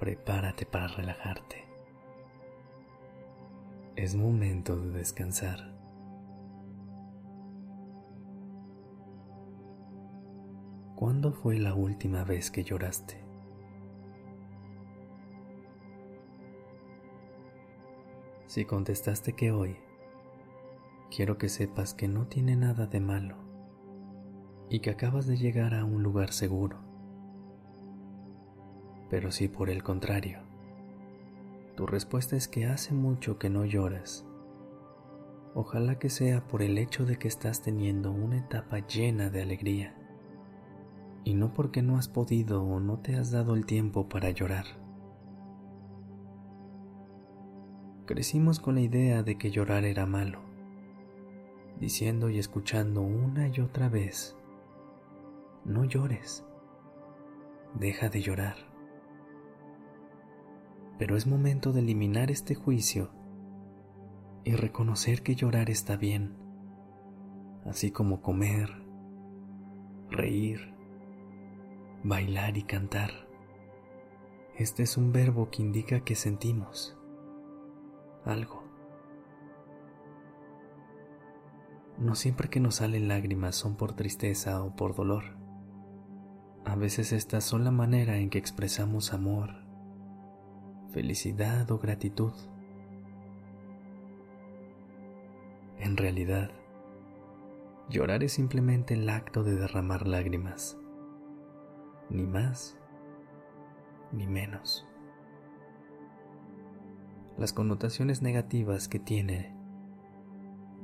Prepárate para relajarte. Es momento de descansar. ¿Cuándo fue la última vez que lloraste? Si contestaste que hoy, quiero que sepas que no tiene nada de malo y que acabas de llegar a un lugar seguro. Pero si por el contrario, tu respuesta es que hace mucho que no lloras, ojalá que sea por el hecho de que estás teniendo una etapa llena de alegría y no porque no has podido o no te has dado el tiempo para llorar. Crecimos con la idea de que llorar era malo, diciendo y escuchando una y otra vez, no llores, deja de llorar. Pero es momento de eliminar este juicio y reconocer que llorar está bien, así como comer, reír, bailar y cantar. Este es un verbo que indica que sentimos algo. No siempre que nos salen lágrimas son por tristeza o por dolor. A veces estas son la manera en que expresamos amor, felicidad o gratitud. En realidad, llorar es simplemente el acto de derramar lágrimas ni más ni menos. Las connotaciones negativas que tiene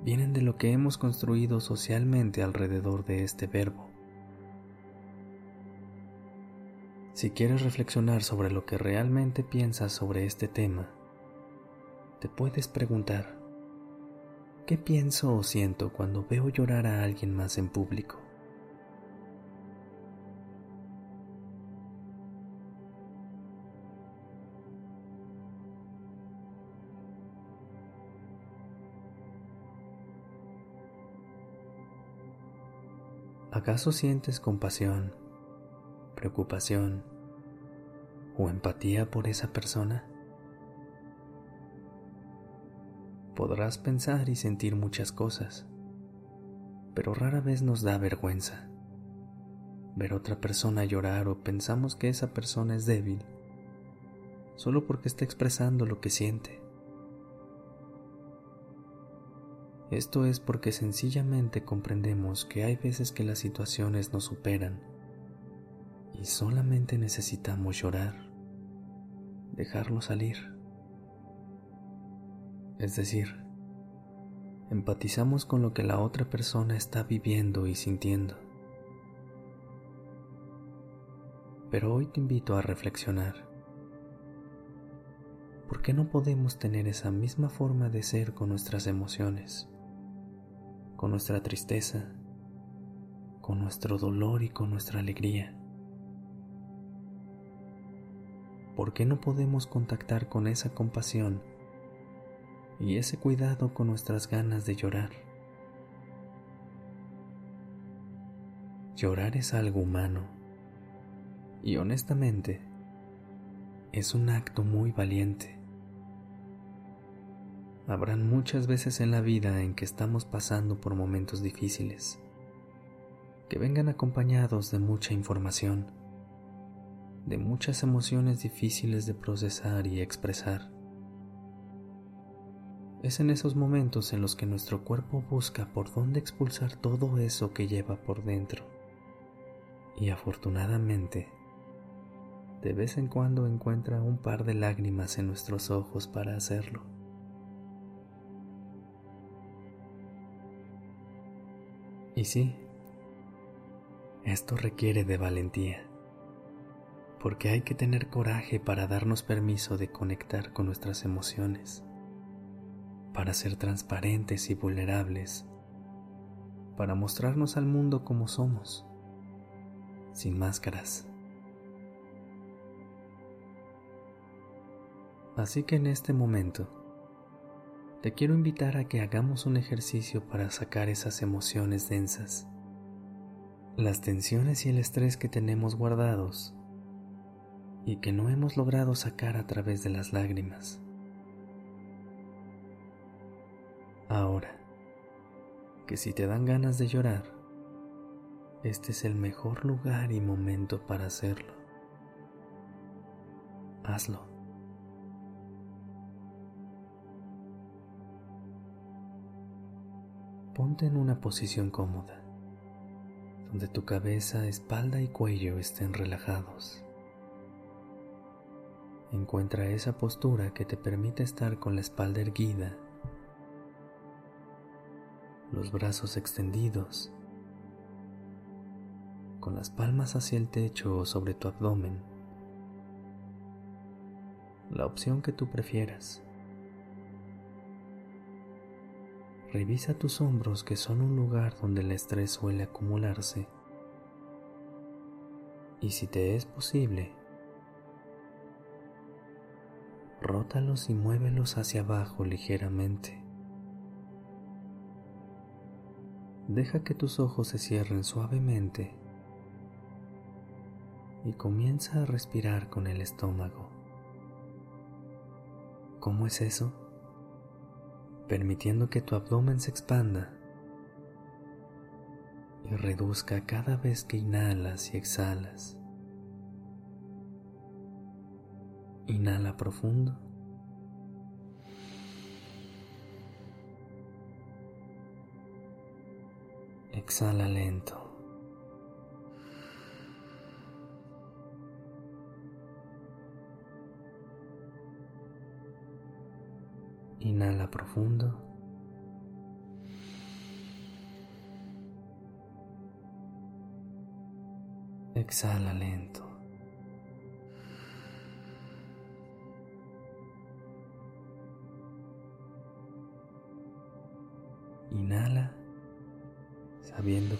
vienen de lo que hemos construido socialmente alrededor de este verbo. Si quieres reflexionar sobre lo que realmente piensas sobre este tema, te puedes preguntar, ¿qué pienso o siento cuando veo llorar a alguien más en público? ¿Acaso sientes compasión, preocupación o empatía por esa persona? Podrás pensar y sentir muchas cosas, pero rara vez nos da vergüenza ver otra persona llorar o pensamos que esa persona es débil solo porque está expresando lo que siente. Esto es porque sencillamente comprendemos que hay veces que las situaciones nos superan y solamente necesitamos llorar, dejarlo salir. Es decir, empatizamos con lo que la otra persona está viviendo y sintiendo. Pero hoy te invito a reflexionar. ¿Por qué no podemos tener esa misma forma de ser con nuestras emociones? con nuestra tristeza, con nuestro dolor y con nuestra alegría. ¿Por qué no podemos contactar con esa compasión y ese cuidado con nuestras ganas de llorar? Llorar es algo humano y honestamente es un acto muy valiente. Habrán muchas veces en la vida en que estamos pasando por momentos difíciles, que vengan acompañados de mucha información, de muchas emociones difíciles de procesar y expresar. Es en esos momentos en los que nuestro cuerpo busca por dónde expulsar todo eso que lleva por dentro. Y afortunadamente, de vez en cuando encuentra un par de lágrimas en nuestros ojos para hacerlo. Y sí, esto requiere de valentía. Porque hay que tener coraje para darnos permiso de conectar con nuestras emociones, para ser transparentes y vulnerables, para mostrarnos al mundo como somos, sin máscaras. Así que en este momento, te quiero invitar a que hagamos un ejercicio para sacar esas emociones densas, las tensiones y el estrés que tenemos guardados y que no hemos logrado sacar a través de las lágrimas. Ahora, que si te dan ganas de llorar, este es el mejor lugar y momento para hacerlo. Hazlo. Ponte en una posición cómoda, donde tu cabeza, espalda y cuello estén relajados. Encuentra esa postura que te permite estar con la espalda erguida, los brazos extendidos, con las palmas hacia el techo o sobre tu abdomen, la opción que tú prefieras. Revisa tus hombros que son un lugar donde el estrés suele acumularse. Y si te es posible, rótalos y muévelos hacia abajo ligeramente. Deja que tus ojos se cierren suavemente y comienza a respirar con el estómago. ¿Cómo es eso? permitiendo que tu abdomen se expanda y reduzca cada vez que inhalas y exhalas. Inhala profundo. Exhala lento. Inhala profundo. Exhala lento.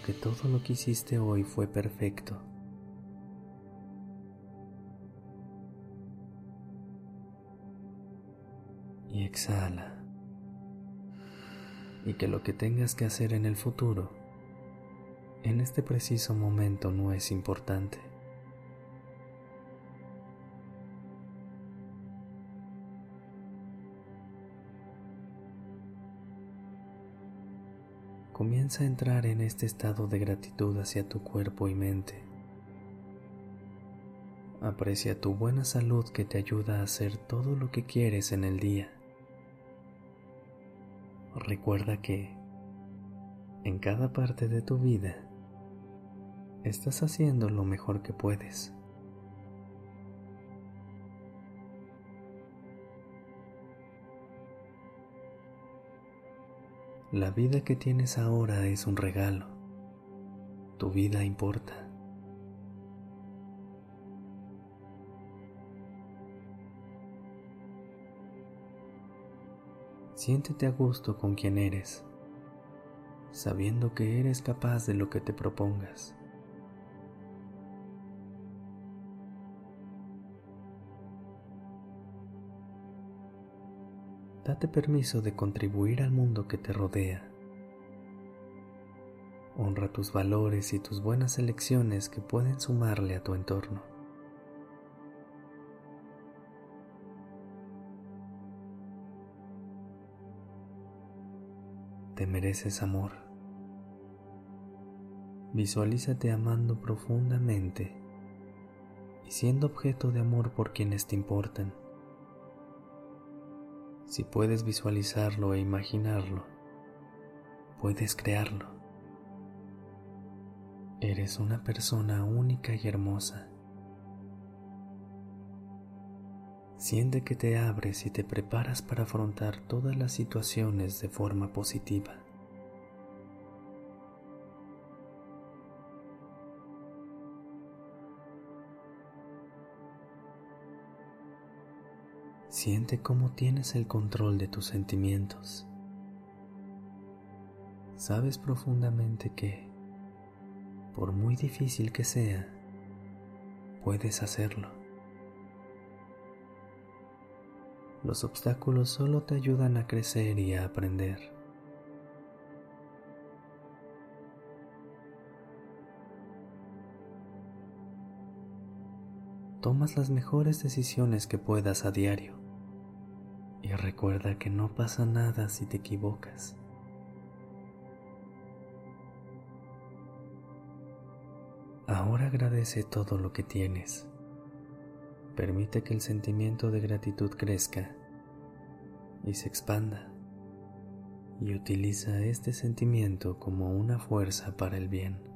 Que todo lo que hiciste hoy fue perfecto. y exhala. Y que lo que tengas que hacer en el futuro, en este preciso momento no es importante. Comienza a entrar en este estado de gratitud hacia tu cuerpo y mente. Aprecia tu buena salud que te ayuda a hacer todo lo que quieres en el día. Recuerda que en cada parte de tu vida estás haciendo lo mejor que puedes. La vida que tienes ahora es un regalo. Tu vida importa. Siéntete a gusto con quien eres, sabiendo que eres capaz de lo que te propongas. Date permiso de contribuir al mundo que te rodea. Honra tus valores y tus buenas elecciones que pueden sumarle a tu entorno. Te mereces amor. Visualízate amando profundamente y siendo objeto de amor por quienes te importan. Si puedes visualizarlo e imaginarlo, puedes crearlo. Eres una persona única y hermosa. Siente que te abres y te preparas para afrontar todas las situaciones de forma positiva. Siente cómo tienes el control de tus sentimientos. Sabes profundamente que, por muy difícil que sea, puedes hacerlo. Los obstáculos solo te ayudan a crecer y a aprender. tomas las mejores decisiones que puedas a diario. Y recuerda que no pasa nada si te equivocas. Ahora agradece todo lo que tienes. Permite que el sentimiento de gratitud crezca y se expanda. Y utiliza este sentimiento como una fuerza para el bien.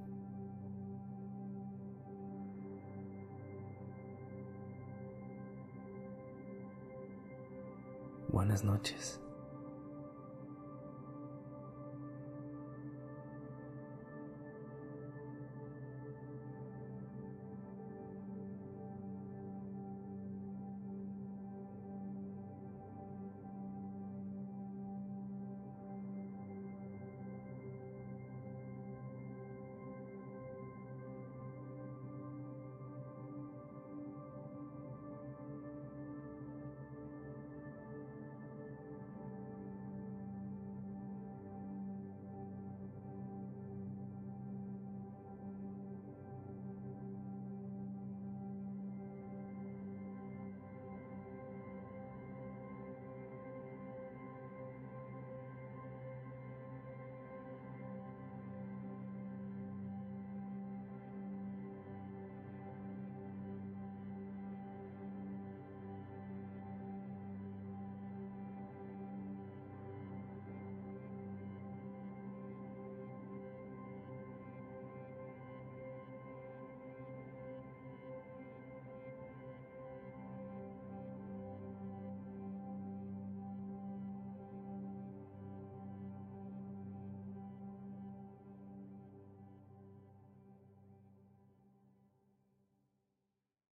Buenas noches.